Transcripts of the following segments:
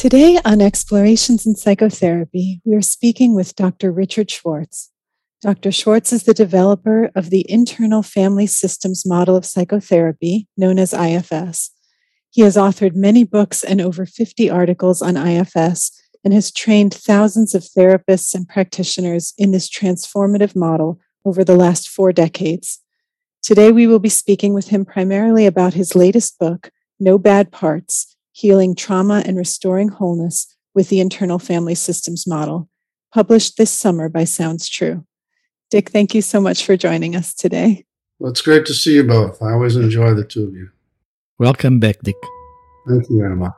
Today on Explorations in Psychotherapy, we are speaking with Dr. Richard Schwartz. Dr. Schwartz is the developer of the Internal Family Systems model of psychotherapy, known as IFS. He has authored many books and over 50 articles on IFS and has trained thousands of therapists and practitioners in this transformative model over the last four decades. Today, we will be speaking with him primarily about his latest book, No Bad Parts Healing Trauma and Restoring Wholeness with the Internal Family Systems Model, published this summer by Sounds True. Dick, thank you so much for joining us today. Well, it's great to see you both. I always enjoy the two of you. Welcome back, Dick. Thank you, Anima.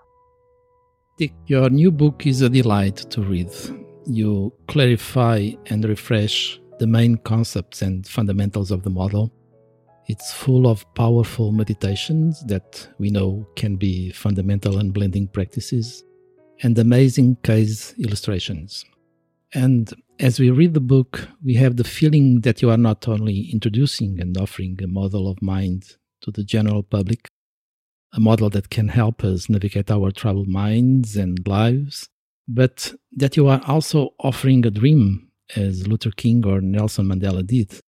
Dick, your new book is a delight to read. You clarify and refresh the main concepts and fundamentals of the model it's full of powerful meditations that we know can be fundamental and blending practices and amazing case illustrations. And as we read the book, we have the feeling that you are not only introducing and offering a model of mind to the general public, a model that can help us navigate our troubled minds and lives, but that you are also offering a dream, as Luther King or Nelson Mandela did,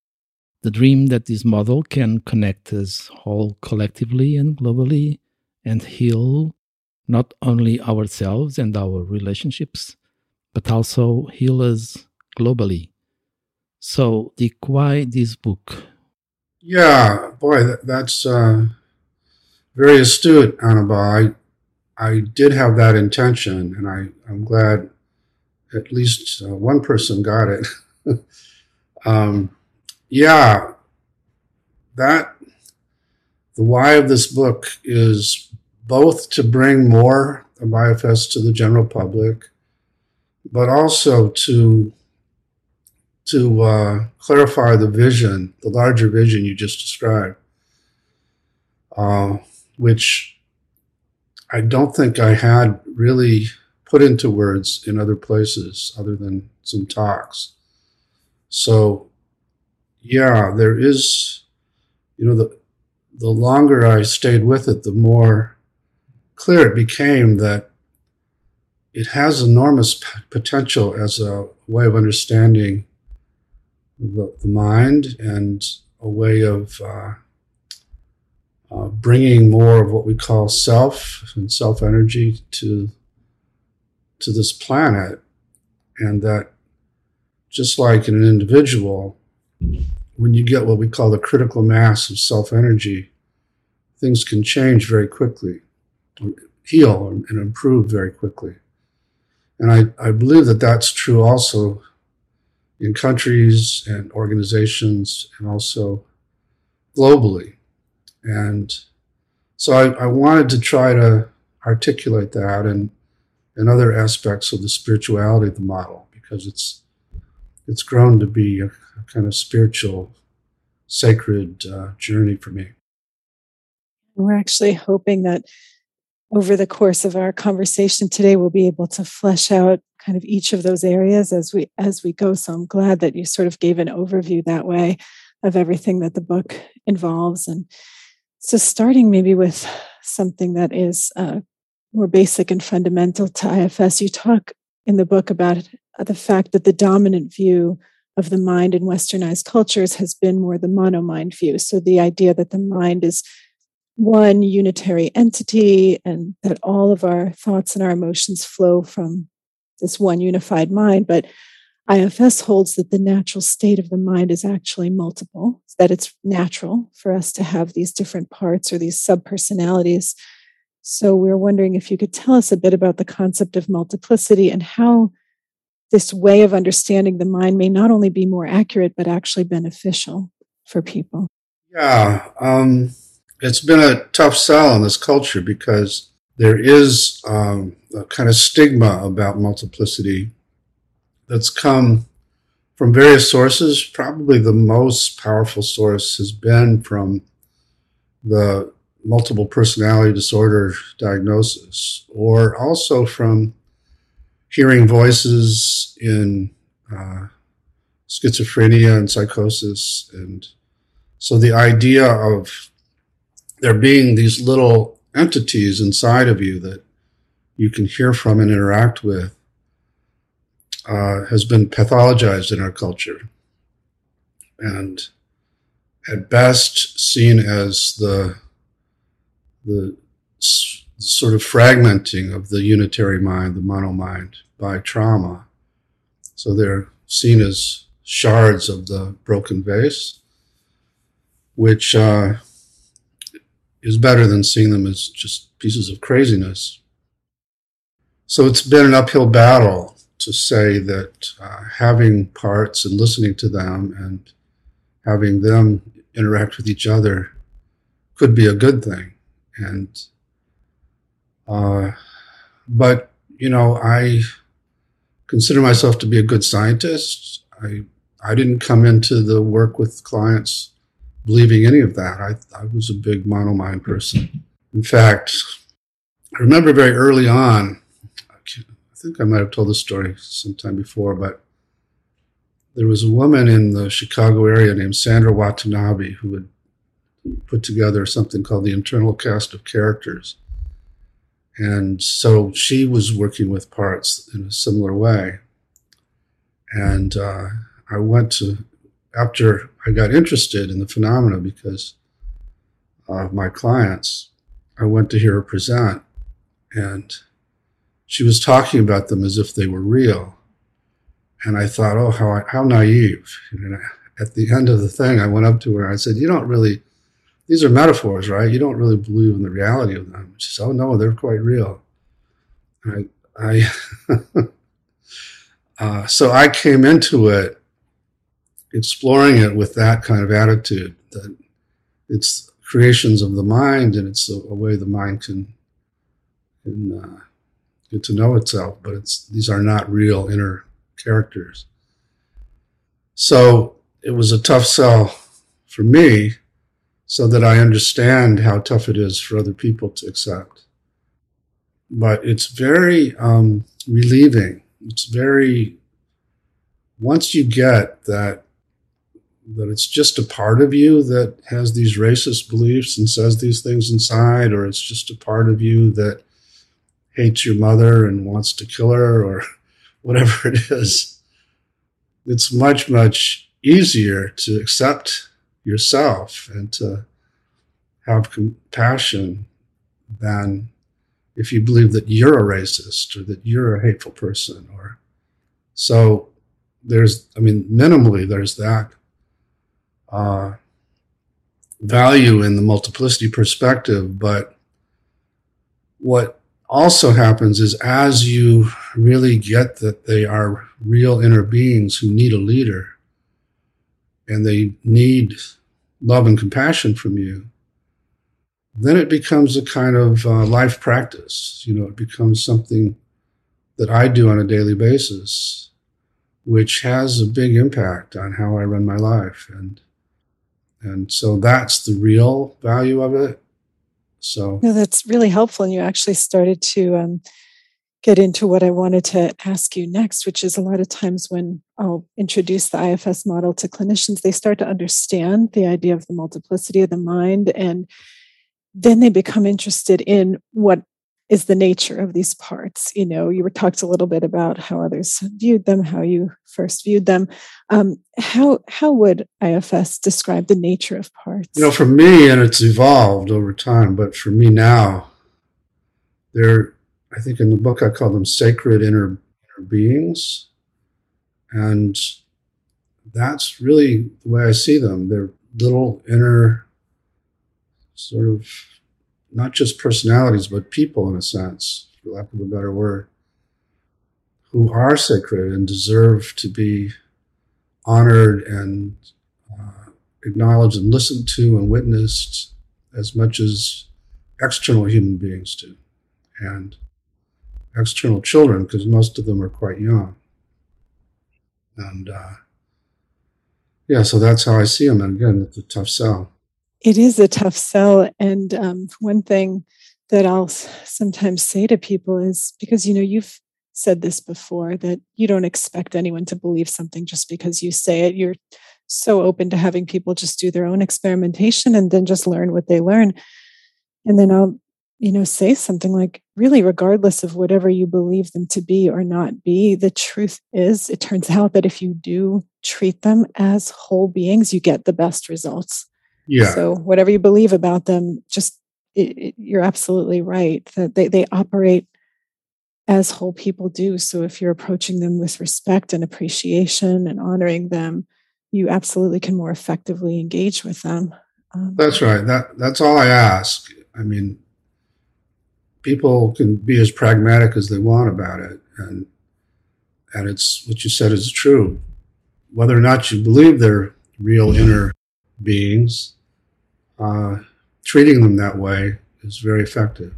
the dream that this model can connect us all collectively and globally and heal not only ourselves and our relationships, but also heal us globally. So, Dick, why this book? Yeah, boy, that, that's uh, very astute, Annabelle. I, I did have that intention, and I, I'm glad at least uh, one person got it. um, yeah, that the why of this book is both to bring more of IFS to the general public, but also to to uh, clarify the vision, the larger vision you just described, uh, which I don't think I had really put into words in other places other than some talks. So yeah, there is, you know, the the longer I stayed with it, the more clear it became that it has enormous p- potential as a way of understanding the, the mind and a way of uh, uh, bringing more of what we call self and self energy to to this planet, and that just like in an individual, when you get what we call the critical mass of self energy, things can change very quickly, heal and improve very quickly. And I, I believe that that's true also in countries and organizations and also globally. And so I, I wanted to try to articulate that and, and other aspects of the spirituality of the model because it's it's grown to be a, kind of spiritual, sacred uh, journey for me. We're actually hoping that over the course of our conversation today, we'll be able to flesh out kind of each of those areas as we as we go. So I'm glad that you sort of gave an overview that way of everything that the book involves. And so, starting maybe with something that is uh, more basic and fundamental to IFS, you talk in the book about the fact that the dominant view of the mind in westernized cultures has been more the monomind view. So the idea that the mind is one unitary entity and that all of our thoughts and our emotions flow from this one unified mind. But IFS holds that the natural state of the mind is actually multiple, that it's natural for us to have these different parts or these subpersonalities. So we're wondering if you could tell us a bit about the concept of multiplicity and how this way of understanding the mind may not only be more accurate, but actually beneficial for people. Yeah, um, it's been a tough sell in this culture because there is um, a kind of stigma about multiplicity that's come from various sources. Probably the most powerful source has been from the multiple personality disorder diagnosis, or also from hearing voices in uh, schizophrenia and psychosis. And so the idea of there being these little entities inside of you that you can hear from and interact with uh, has been pathologized in our culture. And at best seen as the, the s- sort of fragmenting of the unitary mind, the mono mind, by trauma. So they're seen as shards of the broken vase, which uh, is better than seeing them as just pieces of craziness. So it's been an uphill battle to say that uh, having parts and listening to them and having them interact with each other could be a good thing. And, uh, but, you know, I consider myself to be a good scientist. I, I didn't come into the work with clients believing any of that. I, I was a big monomind person. In fact, I remember very early on, I think I might have told this story sometime before, but there was a woman in the Chicago area named Sandra Watanabe who had put together something called the Internal Cast of Characters. And so she was working with parts in a similar way. And uh, I went to, after I got interested in the phenomena because of my clients, I went to hear her present. And she was talking about them as if they were real. And I thought, oh, how, how naive. And at the end of the thing, I went up to her and I said, you don't really, these are metaphors, right? You don't really believe in the reality of them. She said, oh, no, they're quite real. I, I uh, so I came into it exploring it with that kind of attitude that it's creations of the mind and it's a, a way the mind can, can uh, get to know itself, but it's, these are not real inner characters. So it was a tough sell for me so that I understand how tough it is for other people to accept. But it's very um, relieving. It's very, once you get that, that it's just a part of you that has these racist beliefs and says these things inside, or it's just a part of you that hates your mother and wants to kill her, or whatever it is, it's much, much easier to accept yourself and to have compassion than if you believe that you're a racist or that you're a hateful person or so there's i mean minimally there's that uh, value in the multiplicity perspective but what also happens is as you really get that they are real inner beings who need a leader and they need love and compassion from you, then it becomes a kind of uh, life practice. You know, it becomes something that I do on a daily basis, which has a big impact on how I run my life. And and so that's the real value of it. So no, that's really helpful. And you actually started to um, get into what I wanted to ask you next, which is a lot of times when I'll introduce the IFS model to clinicians, they start to understand the idea of the multiplicity of the mind. And then they become interested in what is the nature of these parts you know you were talked a little bit about how others viewed them how you first viewed them um, how how would ifs describe the nature of parts you know for me and it's evolved over time but for me now they're i think in the book i call them sacred inner, inner beings and that's really the way i see them they're little inner sort of not just personalities, but people in a sense, for lack of a better word, who are sacred and deserve to be honored and uh, acknowledged and listened to and witnessed as much as external human beings do. And external children, because most of them are quite young. And uh, yeah, so that's how I see them. And again, it's a tough sell it is a tough sell. And um, one thing that I'll sometimes say to people is because, you know, you've said this before that you don't expect anyone to believe something just because you say it. You're so open to having people just do their own experimentation and then just learn what they learn. And then I'll, you know, say something like, really, regardless of whatever you believe them to be or not be, the truth is, it turns out that if you do treat them as whole beings, you get the best results. Yeah. So, whatever you believe about them, just it, it, you're absolutely right that they, they operate as whole people do. So, if you're approaching them with respect and appreciation and honoring them, you absolutely can more effectively engage with them. Um, that's right. That that's all I ask. I mean, people can be as pragmatic as they want about it, and and it's what you said is true. Whether or not you believe they're real inner beings, uh, treating them that way is very effective.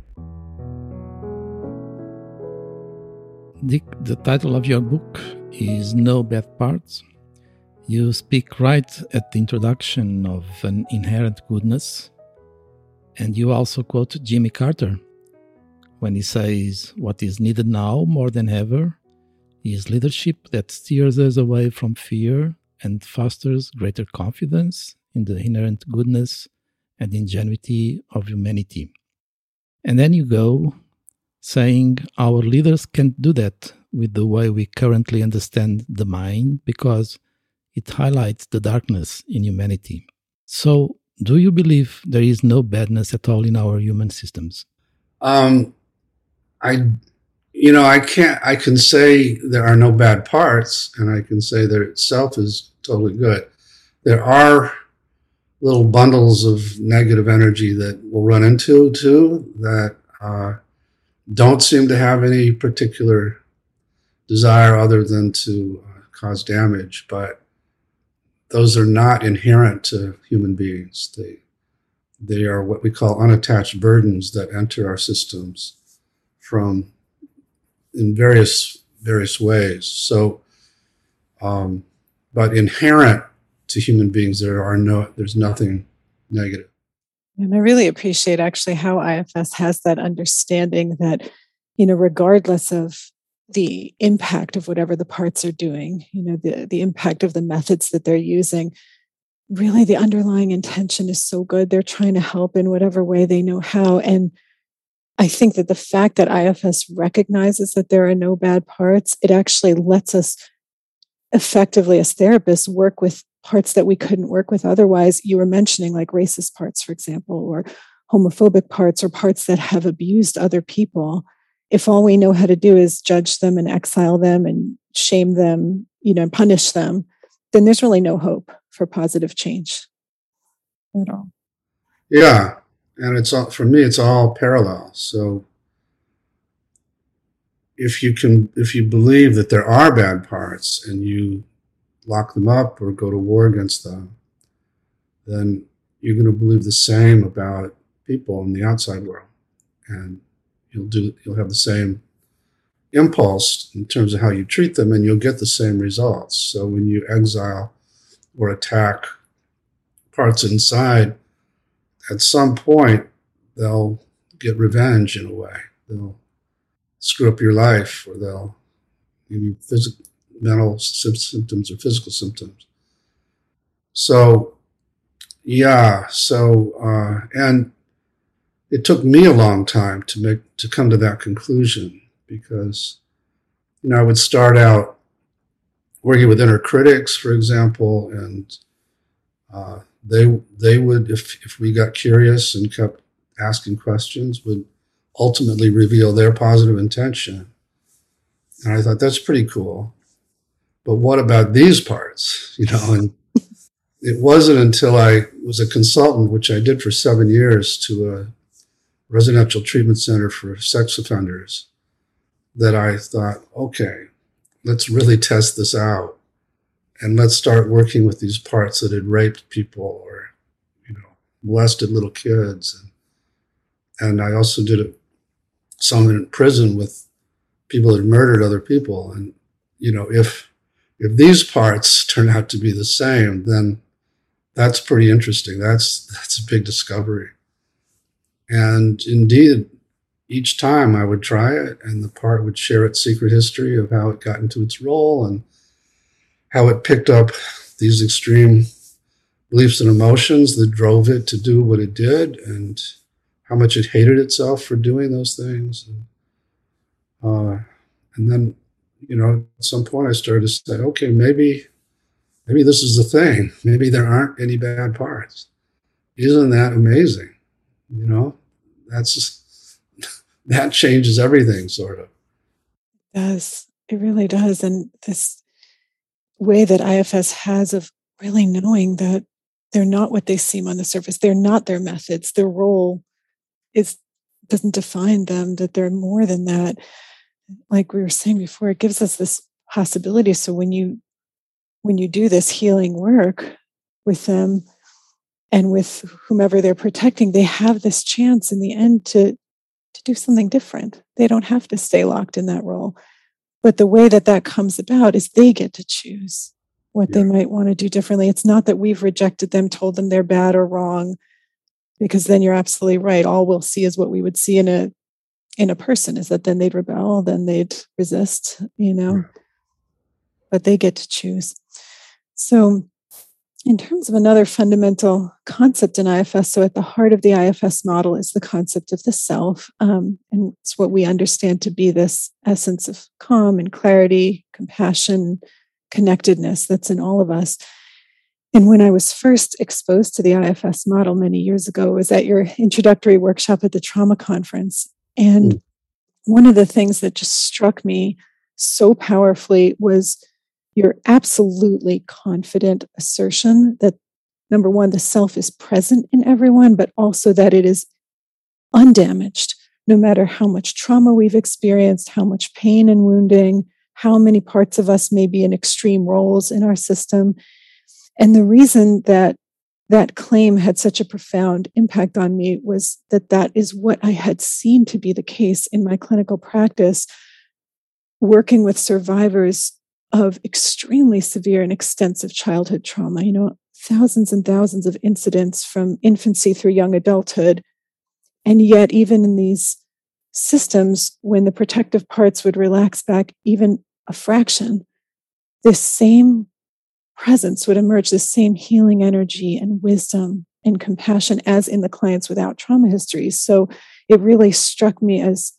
Dick, the title of your book is No Bad Parts. You speak right at the introduction of an inherent goodness, and you also quote Jimmy Carter when he says, What is needed now more than ever is leadership that steers us away from fear and fosters greater confidence in the inherent goodness and ingenuity of humanity. And then you go saying our leaders can't do that with the way we currently understand the mind because it highlights the darkness in humanity. So, do you believe there is no badness at all in our human systems? Um, I, you know, I can't. I can say there are no bad parts, and I can say that itself is totally good. There are little bundles of negative energy that we'll run into too that uh, don't seem to have any particular desire other than to uh, cause damage, but those are not inherent to human beings. They they are what we call unattached burdens that enter our systems from in various various ways. So, um, but inherent to human beings, there are no, there's nothing negative. And I really appreciate actually how IFS has that understanding that, you know, regardless of the impact of whatever the parts are doing, you know, the, the impact of the methods that they're using, really the underlying intention is so good. They're trying to help in whatever way they know how. And I think that the fact that IFS recognizes that there are no bad parts, it actually lets us effectively as therapists work with parts that we couldn't work with otherwise. You were mentioning like racist parts, for example, or homophobic parts or parts that have abused other people. If all we know how to do is judge them and exile them and shame them, you know, punish them, then there's really no hope for positive change at all. Yeah. And it's all, for me, it's all parallel. So if you can, if you believe that there are bad parts and you lock them up or go to war against them, then you're going to believe the same about people in the outside world, and you'll do you'll have the same impulse in terms of how you treat them, and you'll get the same results. So when you exile or attack parts inside, at some point they'll get revenge in a way. They'll screw up your life, or they'll give you physical mental symptoms or physical symptoms. So, yeah. So, uh, and it took me a long time to make to come to that conclusion because, you know, I would start out working with inner critics, for example, and uh, they they would if if we got curious and kept asking questions would ultimately reveal their positive intention and i thought that's pretty cool but what about these parts? You know, and it wasn't until I was a consultant, which I did for seven years to a residential treatment center for sex offenders, that I thought, okay, let's really test this out. And let's start working with these parts that had raped people or, you know, molested little kids. And, and I also did some in prison with people that murdered other people. And, you know, if if these parts turn out to be the same, then that's pretty interesting. That's that's a big discovery. And indeed, each time I would try it, and the part would share its secret history of how it got into its role and how it picked up these extreme beliefs and emotions that drove it to do what it did, and how much it hated itself for doing those things. And, uh, and then, you know, at some point I started to say, okay, maybe, maybe this is the thing. Maybe there aren't any bad parts. Isn't that amazing? You know, that's that changes everything, sort of. It does it really does, and this way that IFS has of really knowing that they're not what they seem on the surface. They're not their methods. Their role is doesn't define them. That they're more than that. Like we were saying before, it gives us this possibility. So when you when you do this healing work with them and with whomever they're protecting, they have this chance in the end to to do something different. They don't have to stay locked in that role. But the way that that comes about is they get to choose what yeah. they might want to do differently. It's not that we've rejected them, told them they're bad or wrong, because then you're absolutely right. All we'll see is what we would see in a in a person is that then they'd rebel, then they'd resist, you know. But they get to choose. So in terms of another fundamental concept in IFS, so at the heart of the IFS model is the concept of the self. Um, and it's what we understand to be this essence of calm and clarity, compassion, connectedness that's in all of us. And when I was first exposed to the IFS model many years ago, was at your introductory workshop at the trauma conference. And mm. one of the things that just struck me so powerfully was your absolutely confident assertion that number one, the self is present in everyone, but also that it is undamaged, no matter how much trauma we've experienced, how much pain and wounding, how many parts of us may be in extreme roles in our system. And the reason that that claim had such a profound impact on me was that that is what I had seen to be the case in my clinical practice, working with survivors of extremely severe and extensive childhood trauma. You know, thousands and thousands of incidents from infancy through young adulthood. And yet, even in these systems, when the protective parts would relax back even a fraction, this same presence would emerge, this same healing energy and wisdom and compassion as in the clients without trauma histories. So it really struck me as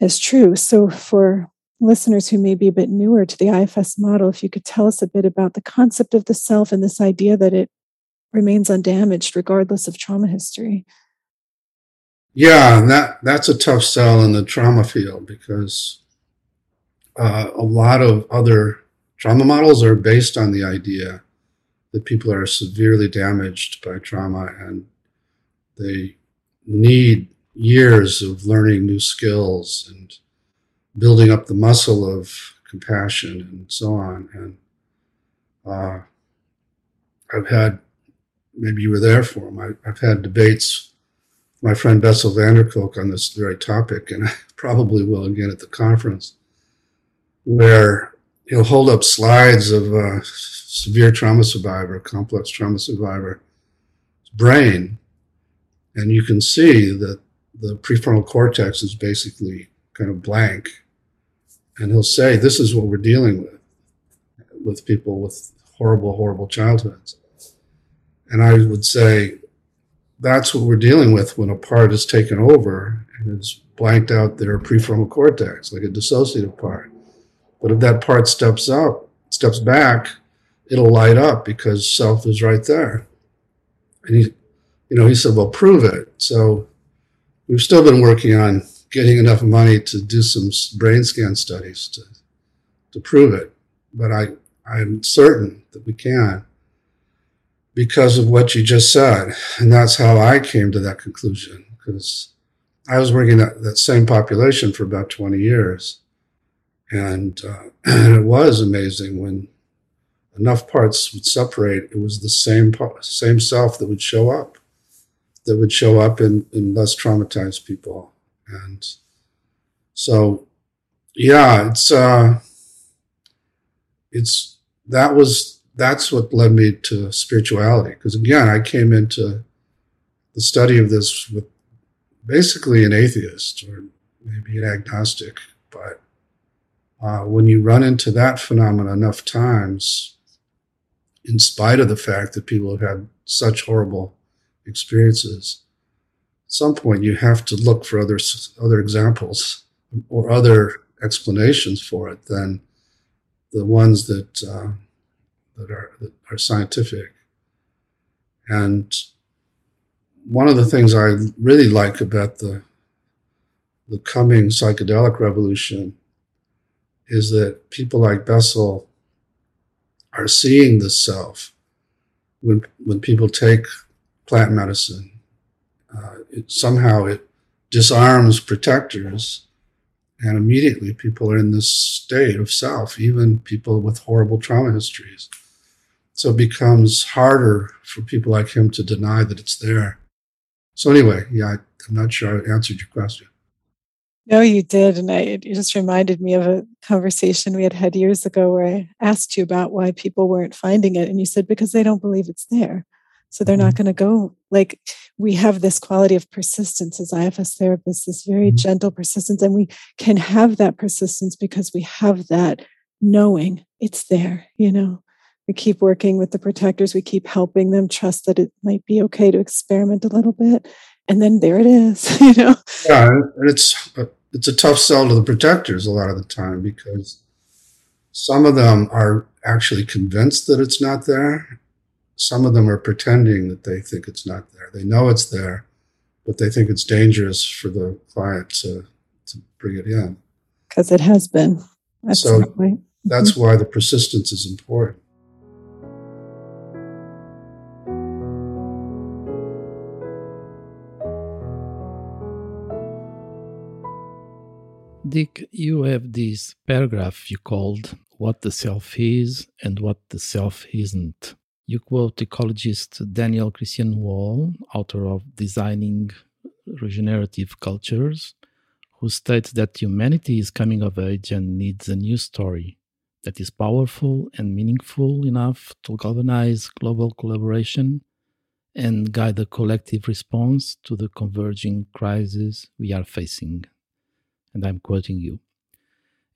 as true. So for listeners who may be a bit newer to the IFS model, if you could tell us a bit about the concept of the self and this idea that it remains undamaged regardless of trauma history. Yeah, that that's a tough sell in the trauma field because uh, a lot of other trauma models are based on the idea that people are severely damaged by trauma and they need years of learning new skills and building up the muscle of compassion and so on. And uh, I've had, maybe you were there for them, I, have had debates with my friend Bessel van der Kolk on this very topic, and I probably will again at the conference, where he'll hold up slides of a severe trauma survivor, complex trauma survivor, brain, and you can see that the prefrontal cortex is basically kind of blank and he'll say, "This is what we're dealing with with people with horrible, horrible childhoods." And I would say, that's what we're dealing with when a part is taken over and has blanked out their prefrontal cortex, like a dissociative part. But if that part steps up, steps back, it'll light up because self is right there. And he, you know, he said, well, prove it. So we've still been working on getting enough money to do some brain scan studies to to prove it. But I I'm certain that we can because of what you just said, and that's how I came to that conclusion. Because I was working that, that same population for about 20 years, and, uh, and it was amazing when enough parts would separate. It was the same same self that would show up, that would show up in, in less traumatized people and so yeah it's uh it's that was that's what led me to spirituality. Because again i came into the study of this with basically an atheist or maybe an agnostic but uh, when you run into that phenomenon enough times in spite of the fact that people have had such horrible experiences some point you have to look for other other examples or other explanations for it than the ones that uh, that are that are scientific. And one of the things I really like about the the coming psychedelic revolution is that people like Bessel are seeing the self when when people take plant medicine. Uh, it, somehow it disarms protectors, and immediately people are in this state of self. Even people with horrible trauma histories. So it becomes harder for people like him to deny that it's there. So anyway, yeah, I, I'm not sure I answered your question. No, you did. And I, it just reminded me of a conversation we had had years ago where I asked you about why people weren't finding it. And you said, because they don't believe it's there. So they're not mm-hmm. going to go. Like we have this quality of persistence as IFS therapists, this very mm-hmm. gentle persistence. And we can have that persistence because we have that knowing it's there, you know. We keep working with the protectors, we keep helping them trust that it might be okay to experiment a little bit. And then there it is, you know. Yeah, and it's it's a tough sell to the protectors a lot of the time because some of them are actually convinced that it's not there. Some of them are pretending that they think it's not there. They know it's there, but they think it's dangerous for the client to, to bring it in. Because it has been. So that's mm-hmm. why the persistence is important. Dick, you have this paragraph you called What the Self Is and What the Self Isn't. You quote ecologist Daniel Christian Wahl, author of Designing Regenerative Cultures, who states that humanity is coming of age and needs a new story that is powerful and meaningful enough to galvanize global collaboration and guide a collective response to the converging crises we are facing and I'm quoting you.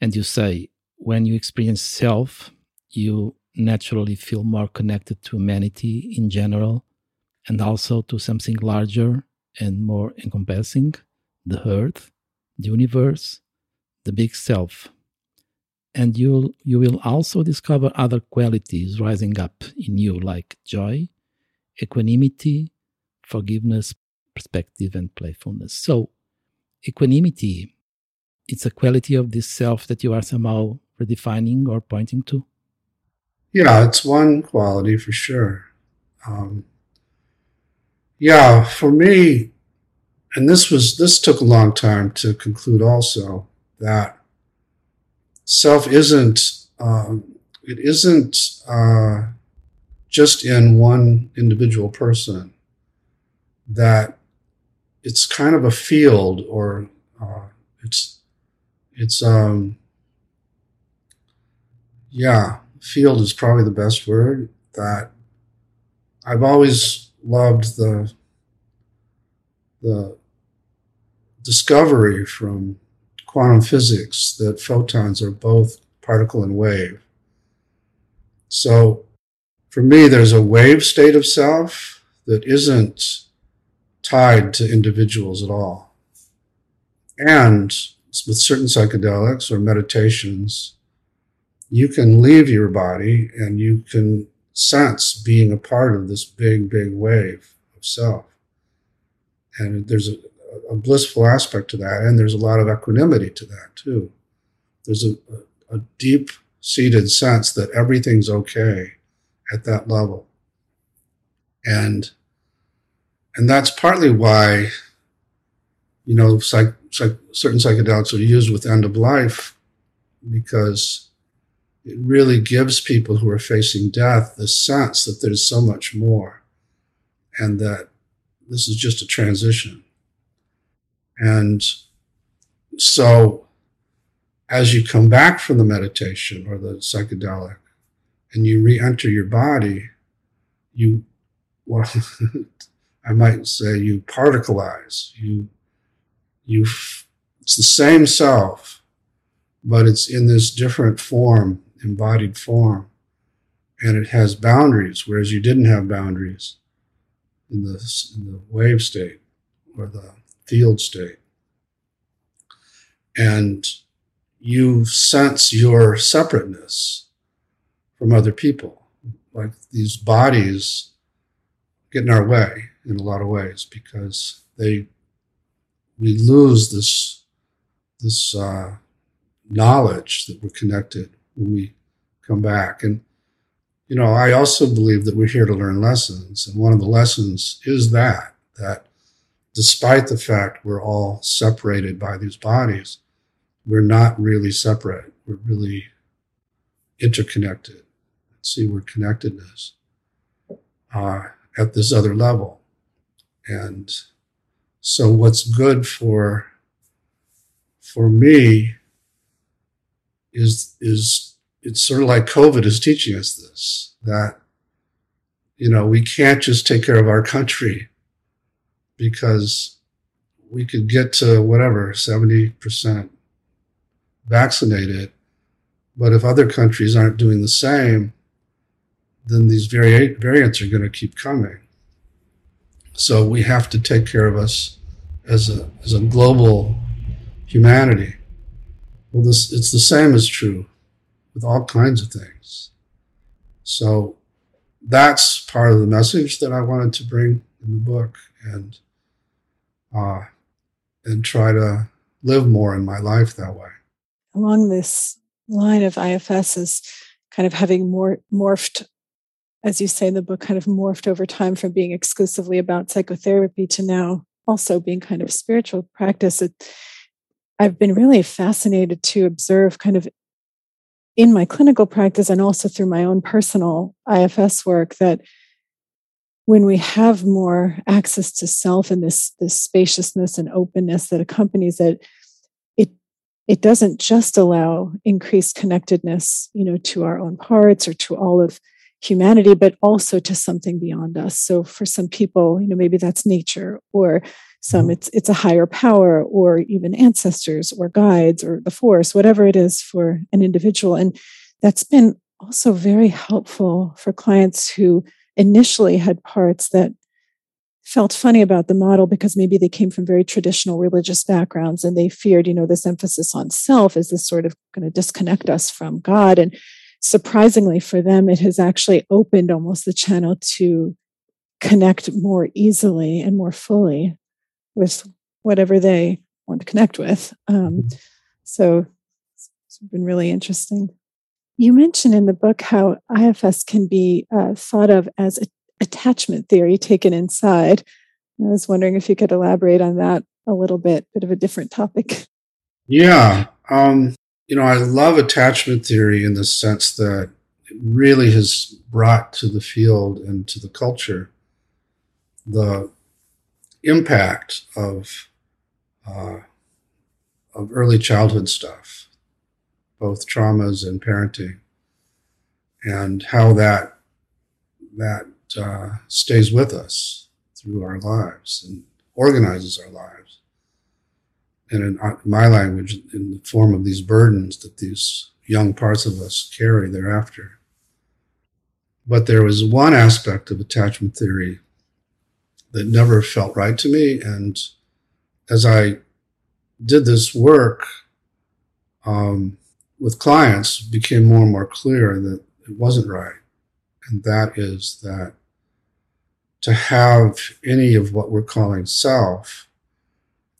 And you say, when you experience self, you naturally feel more connected to humanity in general and also to something larger and more encompassing the earth, the universe, the big self. And you'll, you will also discover other qualities rising up in you, like joy, equanimity, forgiveness, perspective, and playfulness. So, equanimity it's a quality of this self that you are somehow redefining or pointing to? Yeah, it's one quality for sure. Um, yeah, for me, and this was this took a long time to conclude. Also, that self isn't um, it isn't uh, just in one individual person. That it's kind of a field, or uh, it's it's um yeah field is probably the best word that i've always loved the the discovery from quantum physics that photons are both particle and wave. So for me there's a wave state of self that isn't tied to individuals at all. And with certain psychedelics or meditations, you can leave your body and you can sense being a part of this big, big wave of self. And there's a, a blissful aspect to that, and there's a lot of equanimity to that too. There's a, a, deep seated sense that everything's okay at that level. And and that's partly why you know, psych, psych, certain psychedelics are used with end of life because it really gives people who are facing death the sense that there's so much more and that this is just a transition. And so, as you come back from the meditation or the psychedelic and you re enter your body, you, well, I might say you particleize, you you it's the same self, but it's in this different form, embodied form. And it has boundaries, whereas you didn't have boundaries in the, in the wave state or the field state. And you sense your separateness from other people. Like these bodies get in our way in a lot of ways because they we lose this this uh, knowledge that we're connected when we come back. And you know, I also believe that we're here to learn lessons, and one of the lessons is that that despite the fact we're all separated by these bodies, we're not really separate. We're really interconnected. See, we're connectedness uh, at this other level. And so, what's good for for me is is it's sort of like COVID is teaching us this that you know we can't just take care of our country because we could get to whatever 70% vaccinated. But if other countries aren't doing the same then these vari- variants are going to keep coming. So we have to take care of us as a as a global humanity well this it's the same as true with all kinds of things so that's part of the message that I wanted to bring in the book and uh, and try to live more in my life that way. Along this line of IFS is kind of having more morphed, as you say in the book, kind of morphed over time from being exclusively about psychotherapy to now also being kind of spiritual practice. It, I've been really fascinated to observe kind of in my clinical practice and also through my own personal IFS work that when we have more access to self and this this spaciousness and openness that accompanies it it it doesn't just allow increased connectedness you know to our own parts or to all of humanity but also to something beyond us. So for some people you know maybe that's nature or some mm-hmm. it's it's a higher power or even ancestors or guides or the force whatever it is for an individual. And that's been also very helpful for clients who initially had parts that felt funny about the model because maybe they came from very traditional religious backgrounds and they feared you know this emphasis on self is this sort of going to disconnect us from god. And surprisingly for them it has actually opened almost the channel to connect more easily and more fully with whatever they want to connect with. Um, mm-hmm. so it's been really interesting. You mentioned in the book how IFS can be uh, thought of as a, attachment theory taken inside. I was wondering if you could elaborate on that a little bit, bit of a different topic. Yeah. Um, you know, I love attachment theory in the sense that it really has brought to the field and to the culture the impact of uh, of early childhood stuff, both traumas and parenting, and how that that uh, stays with us through our lives and organizes our lives. And in uh, my language, in the form of these burdens that these young parts of us carry thereafter. But there was one aspect of attachment theory that never felt right to me. And as I did this work um, with clients, became more and more clear that it wasn't right. And that is that to have any of what we're calling self,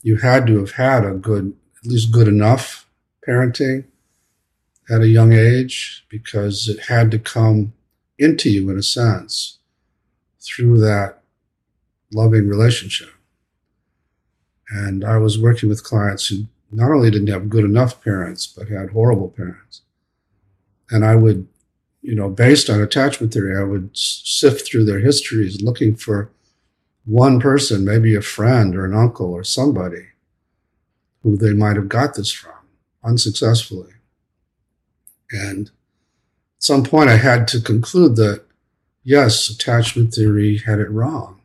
you had to have had a good, at least good enough parenting at a young age because it had to come into you in a sense through that loving relationship. And I was working with clients who not only didn't have good enough parents, but had horrible parents. And I would, you know, based on attachment theory, I would sift through their histories looking for one person, maybe a friend or an uncle or somebody who they might have got this from unsuccessfully. And at some point, I had to conclude that yes, attachment theory had it wrong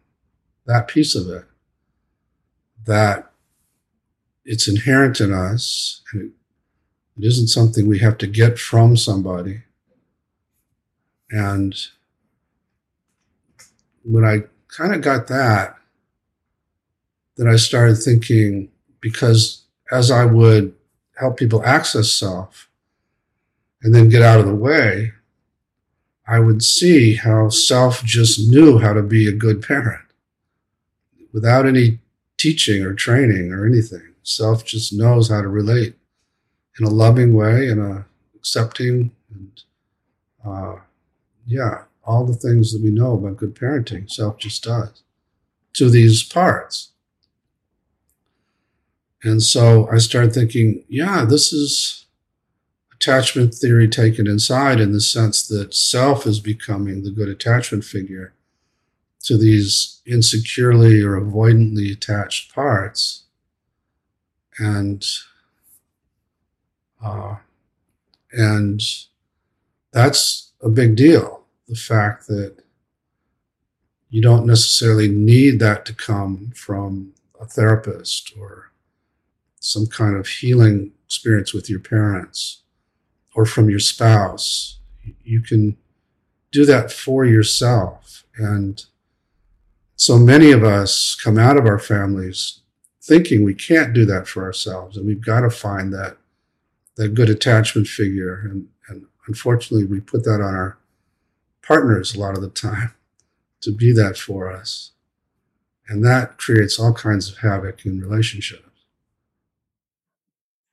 that piece of it, that it's inherent in us and it, it isn't something we have to get from somebody. And when I kind of got that, then I started thinking because as I would help people access self and then get out of the way, I would see how self just knew how to be a good parent without any teaching or training or anything. Self just knows how to relate in a loving way, in a accepting, and uh, yeah, all the things that we know about good parenting, self just does to these parts. And so I started thinking, yeah, this is attachment theory taken inside in the sense that self is becoming the good attachment figure to these insecurely or avoidantly attached parts. And uh, and that's a big deal. The fact that you don't necessarily need that to come from a therapist or some kind of healing experience with your parents or from your spouse. You can do that for yourself. And so many of us come out of our families thinking we can't do that for ourselves. And we've got to find that, that good attachment figure. And, and unfortunately, we put that on our partners a lot of the time to be that for us. And that creates all kinds of havoc in relationships.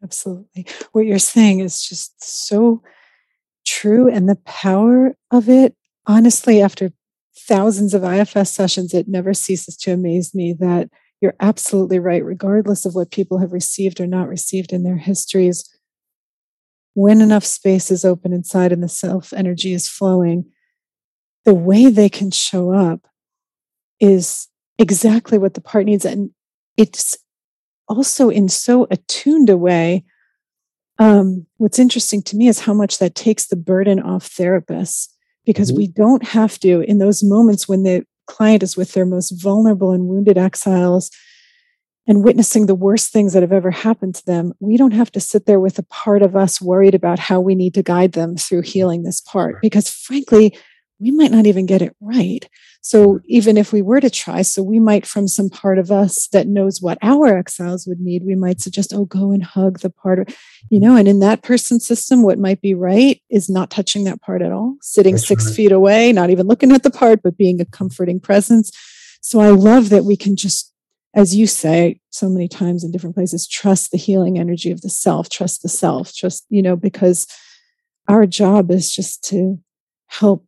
Absolutely. What you're saying is just so true. And the power of it, honestly, after thousands of IFS sessions, it never ceases to amaze me that you're absolutely right, regardless of what people have received or not received in their histories. When enough space is open inside and the self energy is flowing, the way they can show up is exactly what the part needs. And it's also in so attuned a way. Um, what's interesting to me is how much that takes the burden off therapists because mm-hmm. we don't have to, in those moments when the client is with their most vulnerable and wounded exiles and witnessing the worst things that have ever happened to them, we don't have to sit there with a part of us worried about how we need to guide them through healing this part. Because frankly, we might not even get it right. So even if we were to try, so we might, from some part of us that knows what our exiles would need, we might suggest, oh, go and hug the part of, you know, and in that person's system, what might be right is not touching that part at all, sitting That's six right. feet away, not even looking at the part, but being a comforting presence. So I love that we can just, as you say so many times in different places, trust the healing energy of the self, trust the self, trust, you know, because our job is just to help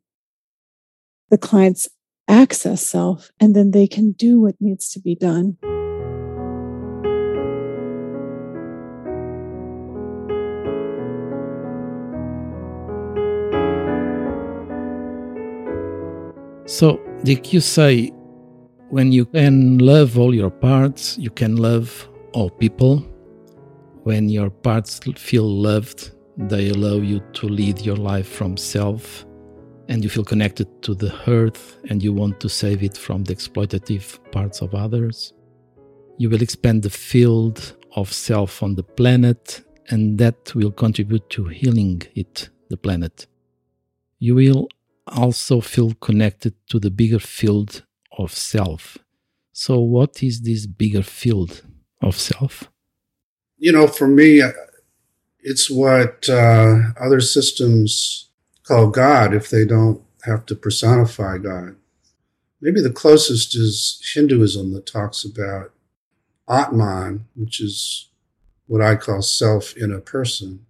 the client's access self, and then they can do what needs to be done. So, Dick, you say when you can love all your parts, you can love all people. When your parts feel loved, they allow you to lead your life from self and you feel connected to the earth and you want to save it from the exploitative parts of others. You will expand the field of self on the planet, and that will contribute to healing it, the planet. You will also feel connected to the bigger field of self. So, what is this bigger field of self? You know, for me, it's what uh, other systems call God if they don't have to personify God. Maybe the closest is Hinduism that talks about Atman, which is what I call self in a person,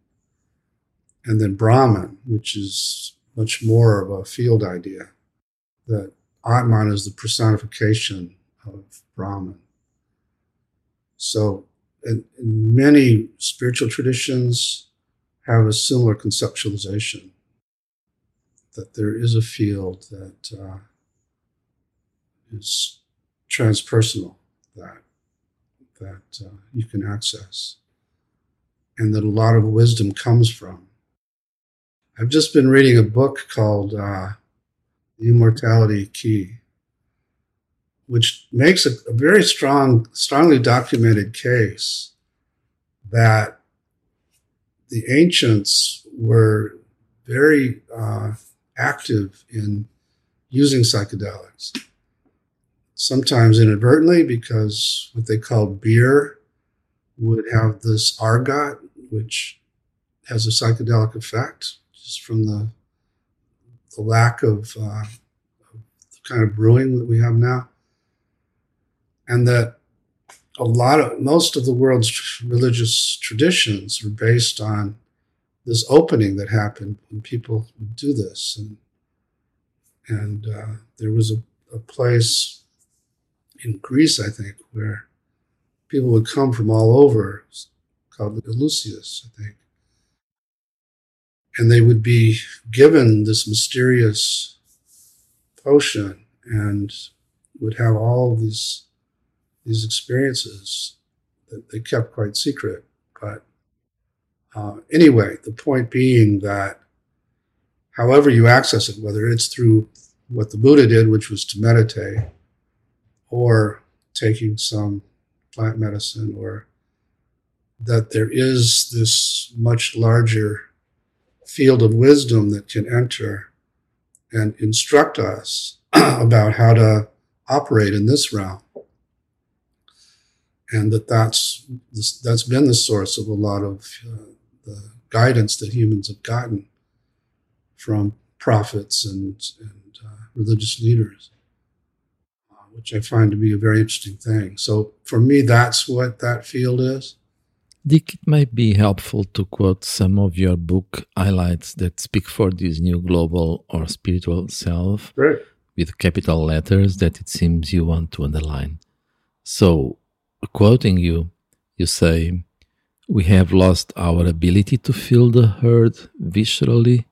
and then Brahman, which is much more of a field idea, that Atman is the personification of Brahman. So, in many spiritual traditions have a similar conceptualization that there is a field that uh, is transpersonal that that uh, you can access, and that a lot of wisdom comes from. I've just been reading a book called uh, The Immortality Key, which makes a, a very strong, strongly documented case that the ancients were very uh, active in using psychedelics. sometimes inadvertently because what they call beer would have this ergot, which has a psychedelic effect just from the the lack of, uh, kind of brewing that we have now, and that a lot of most of the world's religious traditions are based on this opening that happened when people would do this, and and uh, there was a, a place in Greece, I think, where people would come from all over, called the Eleusis, I think. And they would be given this mysterious potion and would have all these these experiences that they kept quite secret. But uh, anyway, the point being that however you access it, whether it's through what the Buddha did, which was to meditate, or taking some plant medicine, or that there is this much larger field of wisdom that can enter and instruct us about how to operate in this realm. And that that's that's been the source of a lot of uh, the guidance that humans have gotten from prophets and, and uh, religious leaders which I find to be a very interesting thing. So for me, that's what that field is. Dick, it might be helpful to quote some of your book highlights that speak for this new global or spiritual self right. with capital letters that it seems you want to underline. So, quoting you, you say, We have lost our ability to feel the hurt viscerally,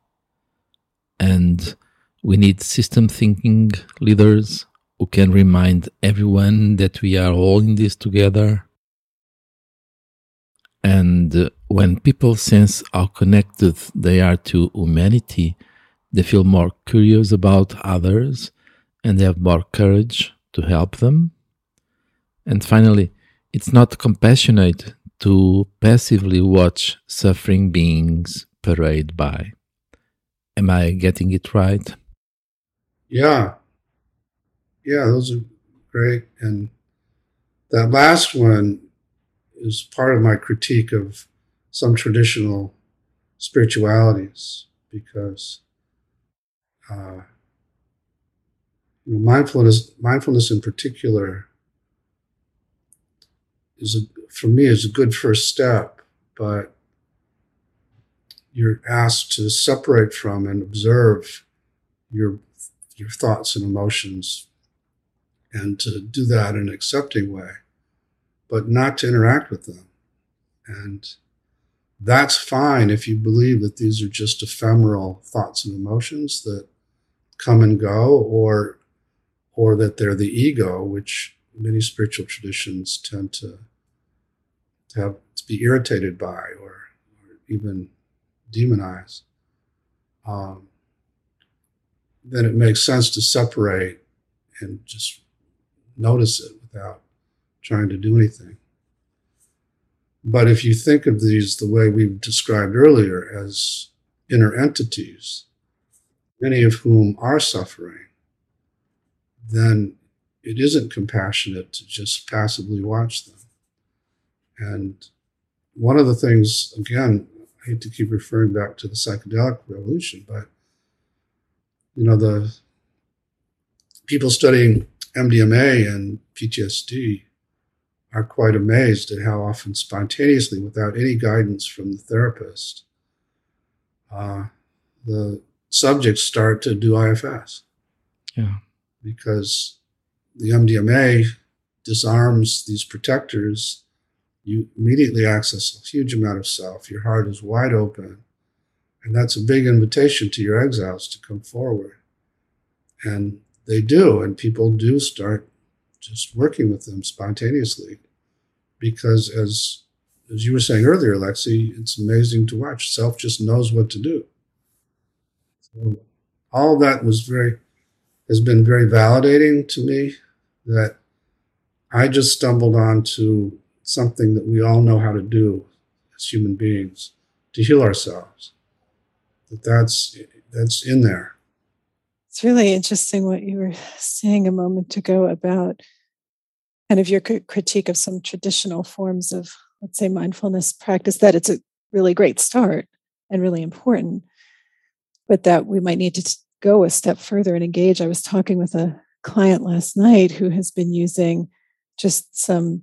and we need system thinking leaders who can remind everyone that we are all in this together. And when people sense how connected they are to humanity, they feel more curious about others and they have more courage to help them. And finally, it's not compassionate to passively watch suffering beings parade by. Am I getting it right? Yeah, yeah, those are great. And that last one is part of my critique of some traditional spiritualities because uh, you know, mindfulness, mindfulness in particular, is a, for me is a good first step, but you're asked to separate from and observe your your thoughts and emotions and to do that in an accepting way, but not to interact with them. And that's fine if you believe that these are just ephemeral thoughts and emotions that come and go, or or that they're the ego, which many spiritual traditions tend to, to have to be irritated by or, or even demonize. Um, then it makes sense to separate and just notice it without trying to do anything. But if you think of these the way we've described earlier as inner entities, many of whom are suffering, then it isn't compassionate to just passively watch them. And one of the things, again, I hate to keep referring back to the psychedelic revolution, but you know, the people studying MDMA and PTSD are quite amazed at how often spontaneously, without any guidance from the therapist, uh, the subjects start to do IFS. Yeah. Because the MDMA disarms these protectors. You immediately access a huge amount of self. Your heart is wide open. And that's a big invitation to your exiles to come forward. And they do, and people do start just working with them spontaneously, because as as you were saying earlier, Lexi, it's amazing to watch. Self just knows what to do. So all that was very has been very validating to me that I just stumbled onto something that we all know how to do as human beings to heal ourselves. That that's that's in there. It's really interesting what you were saying a moment ago about kind of your critique of some traditional forms of, let's say, mindfulness practice, that it's a really great start and really important, but that we might need to go a step further and engage. I was talking with a client last night who has been using just some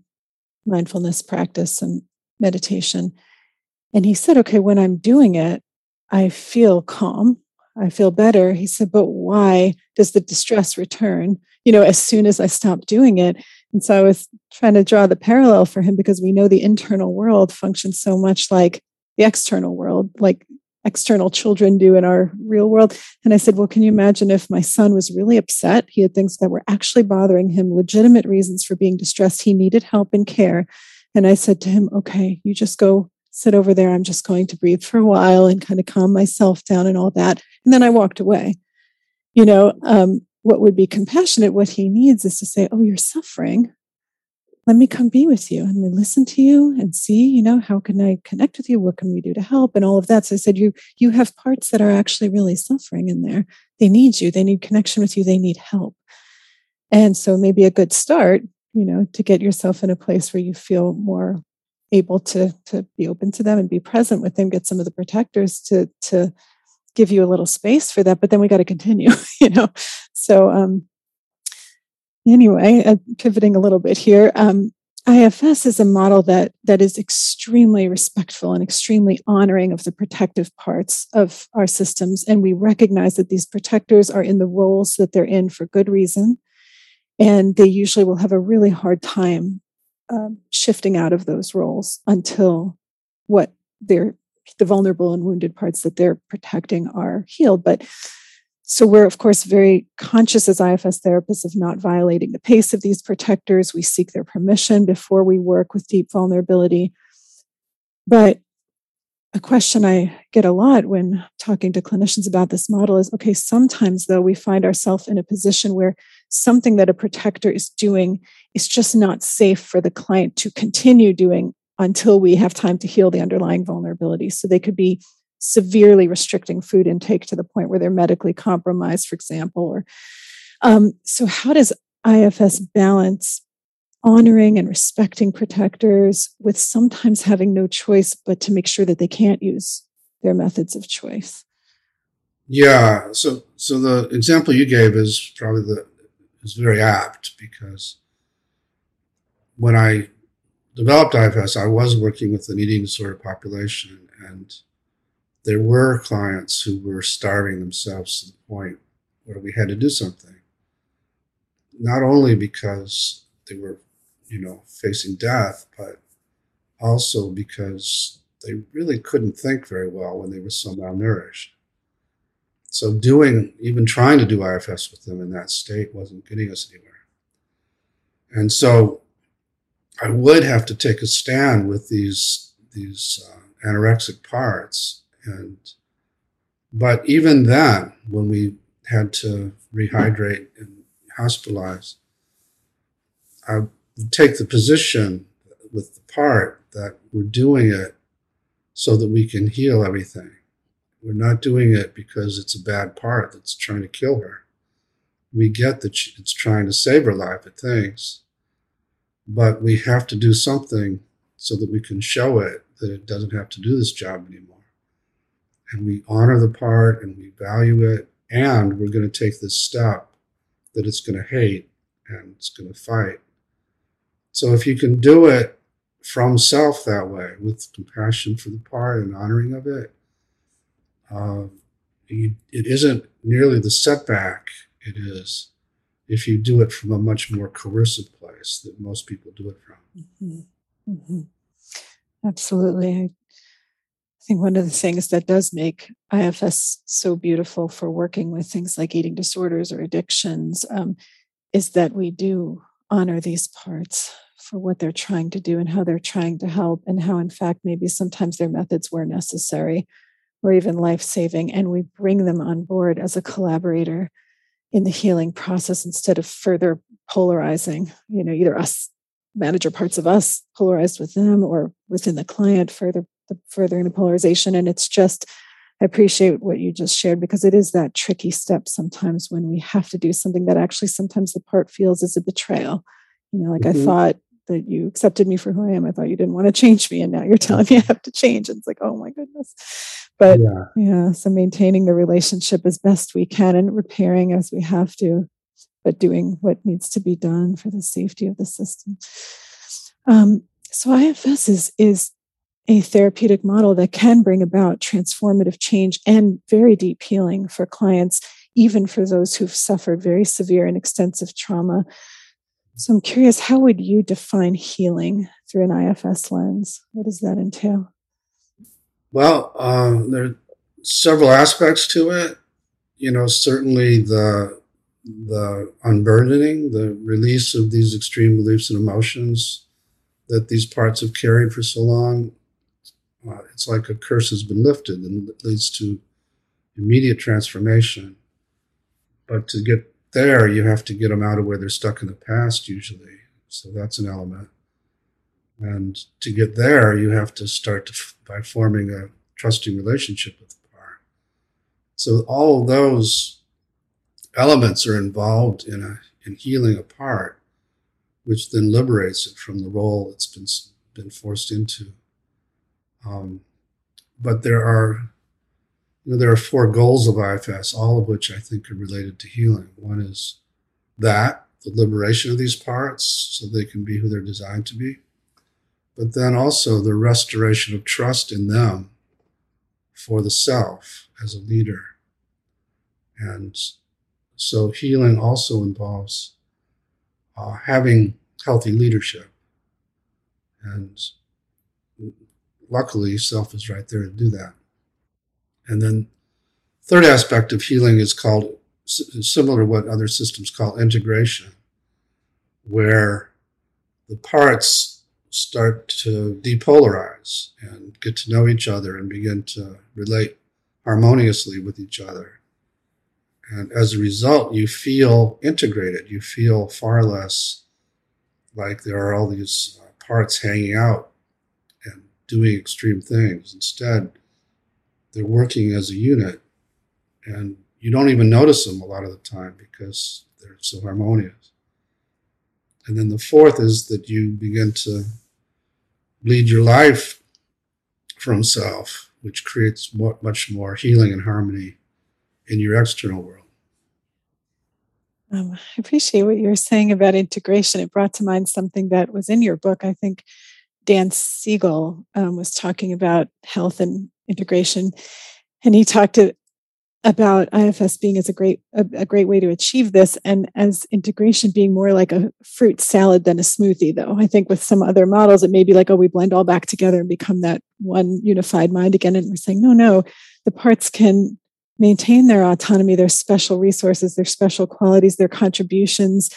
mindfulness practice and meditation. And he said, okay, when I'm doing it, I feel calm. I feel better. He said, but why does the distress return, you know, as soon as I stop doing it? And so I was trying to draw the parallel for him because we know the internal world functions so much like the external world, like external children do in our real world. And I said, Well, can you imagine if my son was really upset? He had things that were actually bothering him, legitimate reasons for being distressed. He needed help and care. And I said to him, Okay, you just go sit over there. I'm just going to breathe for a while and kind of calm myself down and all that. And then I walked away. You know, um, what would be compassionate, what he needs is to say, Oh, you're suffering let me come be with you. And we listen to you and see you know how can i connect with you? What can we do to help? And all of that. So i said you you have parts that are actually really suffering in there. They need you. They need connection with you. They need help. And so maybe a good start you know to get yourself in a place where you feel more able to to be open to them and be present with them get some of the protectors to to give you a little space for that but then we got to continue you know? So um anyway, uh, pivoting a little bit here, um, IFS is a model that that is extremely respectful and extremely honoring of the protective parts of our systems, and we recognize that these protectors are in the roles that they're in for good reason, and they usually will have a really hard time um, shifting out of those roles until what they're the vulnerable and wounded parts that they're protecting are healed. But so we're, of course, very conscious as IFS therapists of not violating the pace of these protectors. We seek their permission before we work with deep vulnerability. But a question I get a lot when talking to clinicians about this model is okay, sometimes though we find ourselves in a position where something that a protector is doing is just not safe for the client to continue doing until we have time to heal the underlying vulnerability. So they could be severely restricting food intake to the point where they're medically compromised, for example. Or um, so, how does IFS balance honoring and respecting protectors with sometimes having no choice but to make sure that they can't use their methods of choice? Yeah. So, so the example you gave is probably the is very apt because when I developed IFS, I was working with an eating disorder population, and there were clients who were starving themselves to the point where we had to do something. Not only because they were, you know, facing death, but also because they really couldn't think very well when they were so malnourished. So doing, even trying to do IFS with them in that state wasn't getting us anywhere. And so I would have to take a stand with these, these uh, anorexic parts and but even then, when we had to rehydrate and hospitalize, I take the position with the part that we're doing it so that we can heal everything. We're not doing it because it's a bad part that's trying to kill her. We get that it's trying to save her life at things, but we have to do something so that we can show it that it doesn't have to do this job anymore and we honor the part and we value it and we're going to take this step that it's going to hate and it's going to fight so if you can do it from self that way with compassion for the part and honoring of it uh, you, it isn't nearly the setback it is if you do it from a much more coercive place that most people do it from mm-hmm. Mm-hmm. absolutely think one of the things that does make IFS so beautiful for working with things like eating disorders or addictions um, is that we do honor these parts for what they're trying to do and how they're trying to help, and how, in fact, maybe sometimes their methods were necessary or even life saving. And we bring them on board as a collaborator in the healing process instead of further polarizing, you know, either us manager parts of us polarized with them or within the client further the furthering the polarization and it's just I appreciate what you just shared because it is that tricky step sometimes when we have to do something that actually sometimes the part feels is a betrayal. You know, like mm-hmm. I thought that you accepted me for who I am. I thought you didn't want to change me, and now you're telling me I have to change. And it's like, oh my goodness. But yeah. yeah, so maintaining the relationship as best we can and repairing as we have to, but doing what needs to be done for the safety of the system. Um, so IFS is is a therapeutic model that can bring about transformative change and very deep healing for clients, even for those who've suffered very severe and extensive trauma. So I'm curious, how would you define healing through an IFS lens? What does that entail? Well, uh, there are several aspects to it. You know, certainly the the unburdening, the release of these extreme beliefs and emotions that these parts have carried for so long uh, it's like a curse has been lifted and it leads to immediate transformation. But to get there, you have to get them out of where they're stuck in the past, usually. So that's an element. And to get there, you have to start to, by forming a trusting relationship with the part. So all of those elements are involved in a in healing a part, which then liberates it from the role it's been been forced into. Um, but there are, you know, there are four goals of IFS, all of which I think are related to healing. One is that the liberation of these parts, so they can be who they're designed to be, but then also the restoration of trust in them for the self as a leader. And so healing also involves uh, having healthy leadership and luckily, self is right there to do that. And then, third aspect of healing is called similar to what other systems call integration, where the parts start to depolarize and get to know each other and begin to relate harmoniously with each other. And as a result, you feel integrated. You feel far less like there are all these uh, parts hanging out doing extreme things. Instead, they're working as a unit, and you don't even notice them a lot of the time because they're so harmonious. And then the fourth is that you begin to lead your life from self, which creates much more healing and harmony in your external world. Um, I appreciate what you were saying about integration. It brought to mind something that was in your book. I think Dan Siegel um, was talking about health and integration, and he talked to, about IFS being as a great a, a, great way to achieve this, and as integration being more like a fruit salad than a smoothie. Though I think with some other models, it may be like, oh, we blend all back together and become that one unified mind again. And we're saying, no, no, the parts can maintain their autonomy, their special resources, their special qualities, their contributions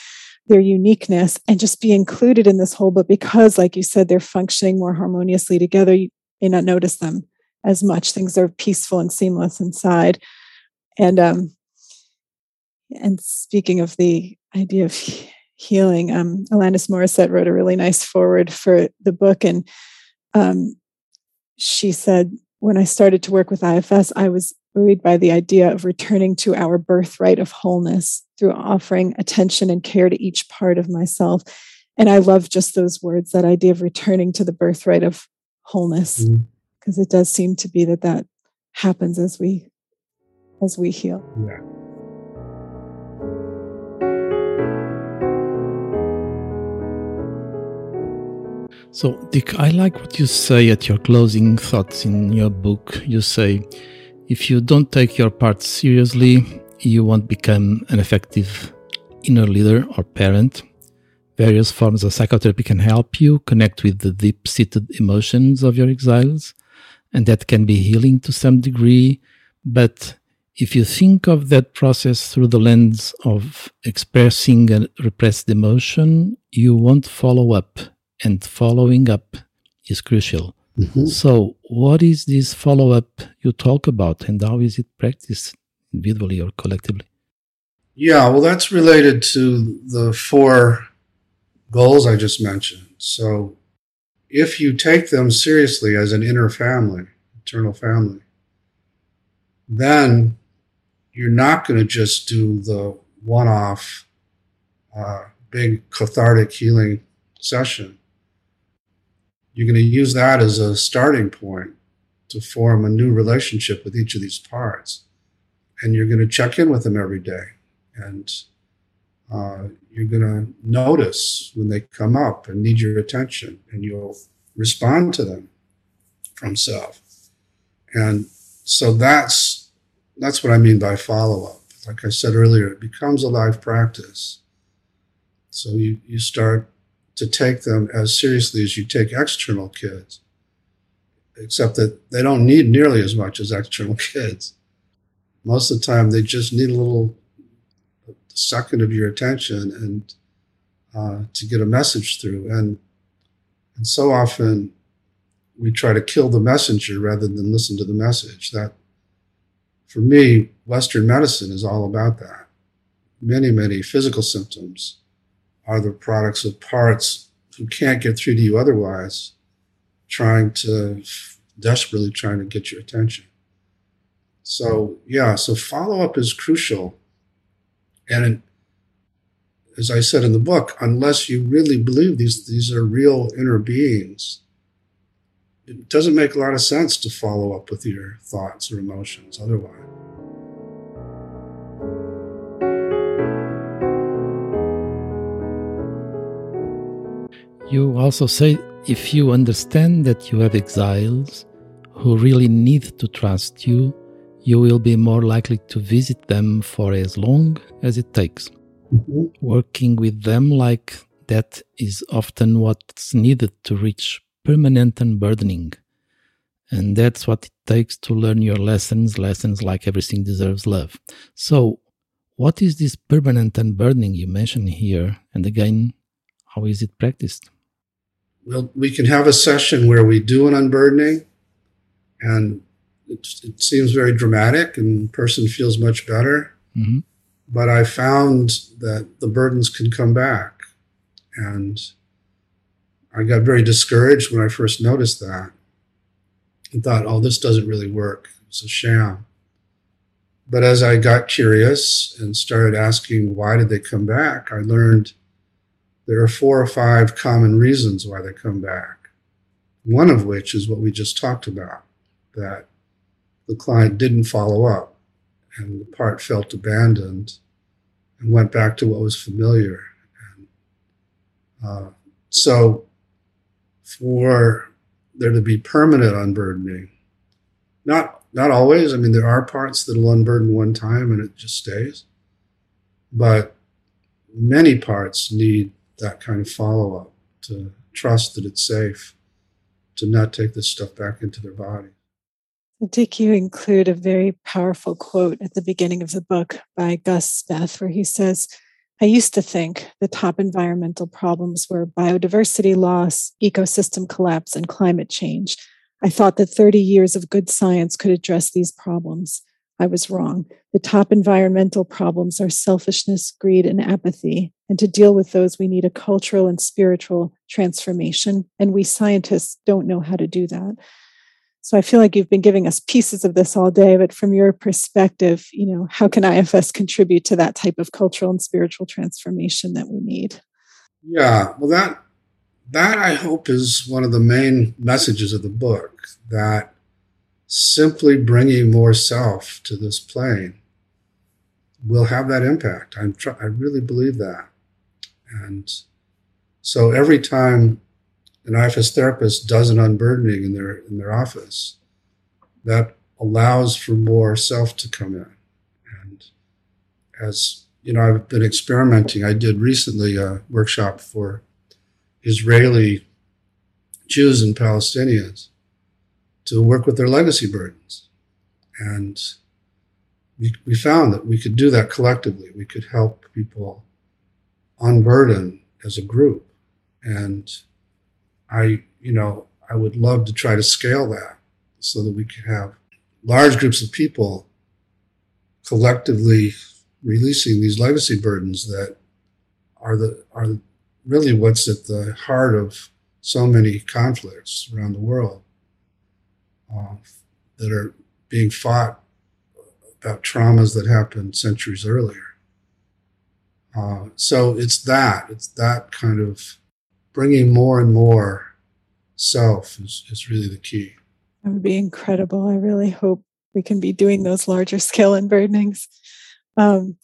their uniqueness and just be included in this whole. But because, like you said, they're functioning more harmoniously together, you may not notice them as much. Things are peaceful and seamless inside. And um, and speaking of the idea of healing, um, Alanis Morissette wrote a really nice foreword for the book, and um, she said, "When I started to work with IFS, I was buoyed by the idea of returning to our birthright of wholeness through offering attention and care to each part of myself. And I love just those words, that idea of returning to the birthright of wholeness, because mm-hmm. it does seem to be that that happens as we as we heal. Yeah. So, Dick, I like what you say at your closing thoughts in your book. You say, if you don't take your part seriously, you won't become an effective inner leader or parent. Various forms of psychotherapy can help you connect with the deep seated emotions of your exiles, and that can be healing to some degree. But if you think of that process through the lens of expressing a repressed emotion, you won't follow up, and following up is crucial. Mm-hmm. So, what is this follow up you talk about, and how is it practiced individually or collectively? Yeah, well, that's related to the four goals I just mentioned. So, if you take them seriously as an inner family, eternal family, then you're not going to just do the one off uh, big cathartic healing session. You're going to use that as a starting point to form a new relationship with each of these parts. And you're going to check in with them every day. And uh, you're going to notice when they come up and need your attention, and you'll respond to them from self. And so that's that's what I mean by follow up. Like I said earlier, it becomes a life practice. So you, you start to take them as seriously as you take external kids, except that they don't need nearly as much as external kids. Most of the time, they just need a little second of your attention and uh, to get a message through. And and so often we try to kill the messenger rather than listen to the message. That for me, Western medicine is all about that. Many, many physical symptoms are the products of parts who can't get through to you otherwise, trying to desperately trying to get your attention. So yeah, so follow up is crucial. And as I said in the book, unless you really believe these these are real inner beings, it doesn't make a lot of sense to follow up with your thoughts or emotions otherwise. You also say if you understand that you have exiles who really need to trust you, you will be more likely to visit them for as long as it takes. Mm-hmm. Working with them like that is often what's needed to reach permanent unburdening. And that's what it takes to learn your lessons, lessons like everything deserves love. So, what is this permanent unburdening you mention here? And again, how is it practiced? Well, we can have a session where we do an unburdening and it, it seems very dramatic and person feels much better. Mm-hmm. But I found that the burdens can come back. And I got very discouraged when I first noticed that and thought, oh, this doesn't really work. It's a sham. But as I got curious and started asking why did they come back, I learned there are four or five common reasons why they come back. One of which is what we just talked about that the client didn't follow up and the part felt abandoned and went back to what was familiar. And, uh, so, for there to be permanent unburdening, not not always. I mean, there are parts that'll unburden one time and it just stays, but many parts need that kind of follow up to trust that it's safe to not take this stuff back into their body. Dick, you include a very powerful quote at the beginning of the book by Gus Speth, where he says, I used to think the top environmental problems were biodiversity loss, ecosystem collapse, and climate change. I thought that 30 years of good science could address these problems. I was wrong. The top environmental problems are selfishness, greed, and apathy. And to deal with those, we need a cultural and spiritual transformation. And we scientists don't know how to do that. So I feel like you've been giving us pieces of this all day, but from your perspective, you know, how can IFS contribute to that type of cultural and spiritual transformation that we need? Yeah, well that that I hope is one of the main messages of the book that simply bringing more self to this plane will have that impact. I'm tr- I really believe that. And so every time an IFS therapist does an unburdening in their in their office, that allows for more self to come in. And as you know, I've been experimenting. I did recently a workshop for Israeli Jews and Palestinians to work with their legacy burdens. And we, we found that we could do that collectively. We could help people unburden as a group. And I, you know, I would love to try to scale that so that we could have large groups of people collectively releasing these legacy burdens that are the are really what's at the heart of so many conflicts around the world uh, that are being fought about traumas that happened centuries earlier. Uh, so it's that, it's that kind of bringing more and more self is, is really the key. That would be incredible. I really hope we can be doing those larger scale unburdenings. Um,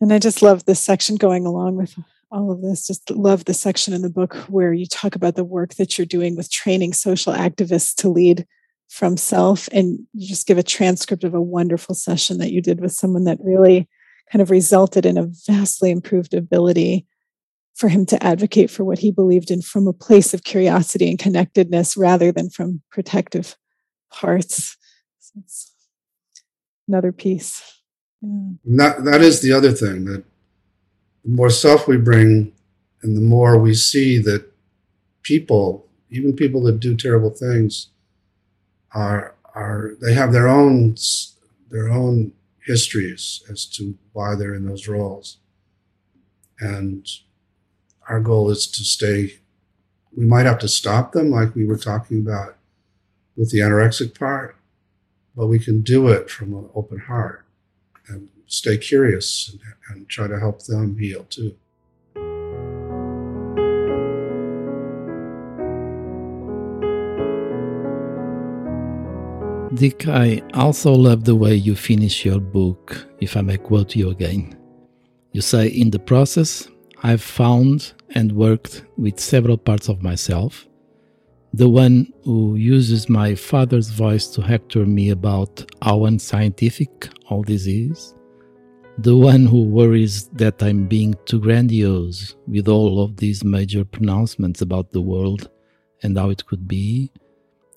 and I just love this section going along with all of this. Just love the section in the book where you talk about the work that you're doing with training social activists to lead from self. And you just give a transcript of a wonderful session that you did with someone that really kind of resulted in a vastly improved ability for him to advocate for what he believed in from a place of curiosity and connectedness rather than from protective hearts. So another piece. Yeah. That that is the other thing that the more self we bring, and the more we see that people, even people that do terrible things, are are they have their own their own histories as to why they're in those roles, and our goal is to stay. We might have to stop them, like we were talking about with the anorexic part, but we can do it from an open heart and stay curious and, and try to help them heal too. Dick, I also love the way you finish your book, if I may quote you again. You say, In the process, I've found and worked with several parts of myself. The one who uses my father's voice to hector me about how unscientific all this is. The one who worries that I'm being too grandiose with all of these major pronouncements about the world and how it could be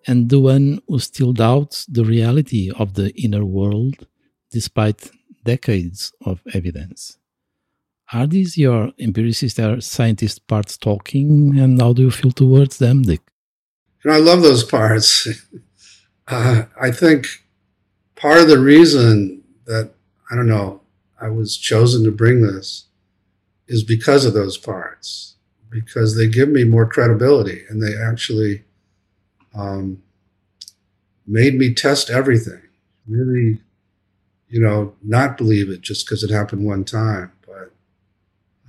and the one who still doubts the reality of the inner world despite decades of evidence. Are these your empiricist or scientist parts talking, and how do you feel towards them, Dick? And I love those parts. Uh, I think part of the reason that, I don't know, I was chosen to bring this is because of those parts, because they give me more credibility and they actually um, made me test everything. Really, you know, not believe it just because it happened one time.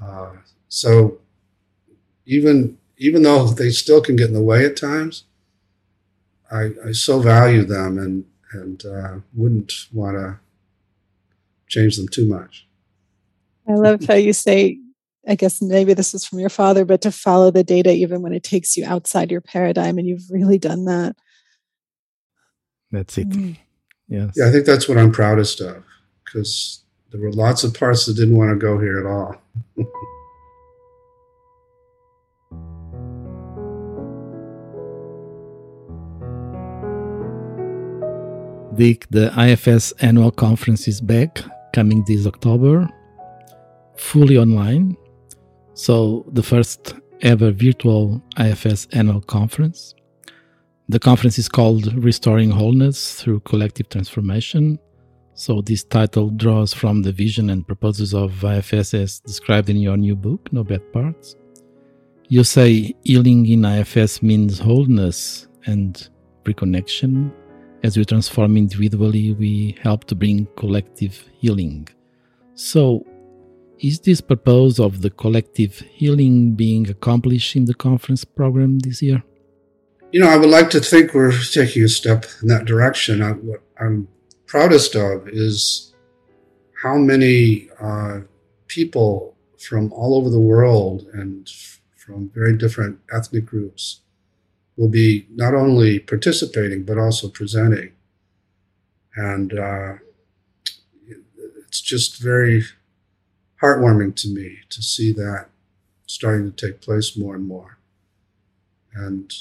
But uh, so even even though they still can get in the way at times, I, I so value them and and uh, wouldn't want to change them too much. I love how you say I guess maybe this is from your father, but to follow the data even when it takes you outside your paradigm. And you've really done that. That's it. Mm. Yes. Yeah, I think that's what I'm proudest of because there were lots of parts that didn't want to go here at all. Dick, the IFS annual conference is back, coming this October, fully online. So, the first ever virtual IFS annual conference. The conference is called Restoring Wholeness Through Collective Transformation. So, this title draws from the vision and purposes of IFS as described in your new book, No Bad Parts. You say healing in IFS means wholeness and reconnection. As we transform individually, we help to bring collective healing. So, is this purpose of the collective healing being accomplished in the conference program this year? You know, I would like to think we're taking a step in that direction. I, I'm proudest of is how many uh, people from all over the world and from very different ethnic groups will be not only participating but also presenting. And uh, it's just very heartwarming to me to see that starting to take place more and more. And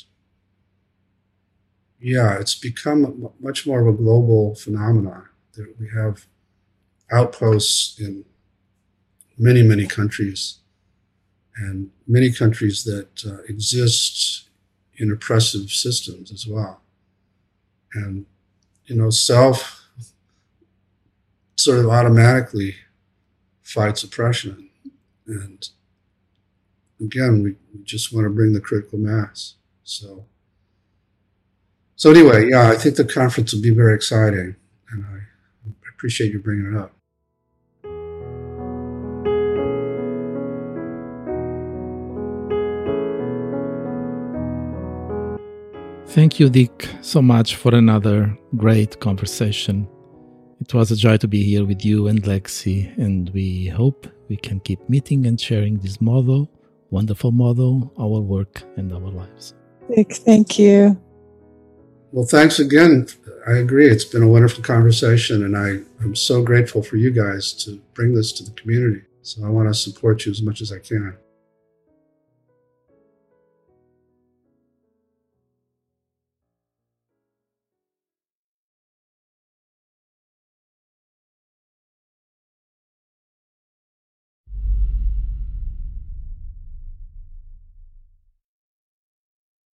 yeah, it's become much more of a global phenomenon. We have outposts in many, many countries, and many countries that uh, exist in oppressive systems as well. And, you know, self sort of automatically fights oppression. And again, we, we just want to bring the critical mass. So, so anyway, yeah, I think the conference will be very exciting, and I appreciate you bringing it up. Thank you, Dick, so much for another great conversation. It was a joy to be here with you and Lexi, and we hope we can keep meeting and sharing this model, wonderful model, our work and our lives. Dick, thank you. Well, thanks again. I agree. It's been a wonderful conversation, and I, I'm so grateful for you guys to bring this to the community. So I want to support you as much as I can.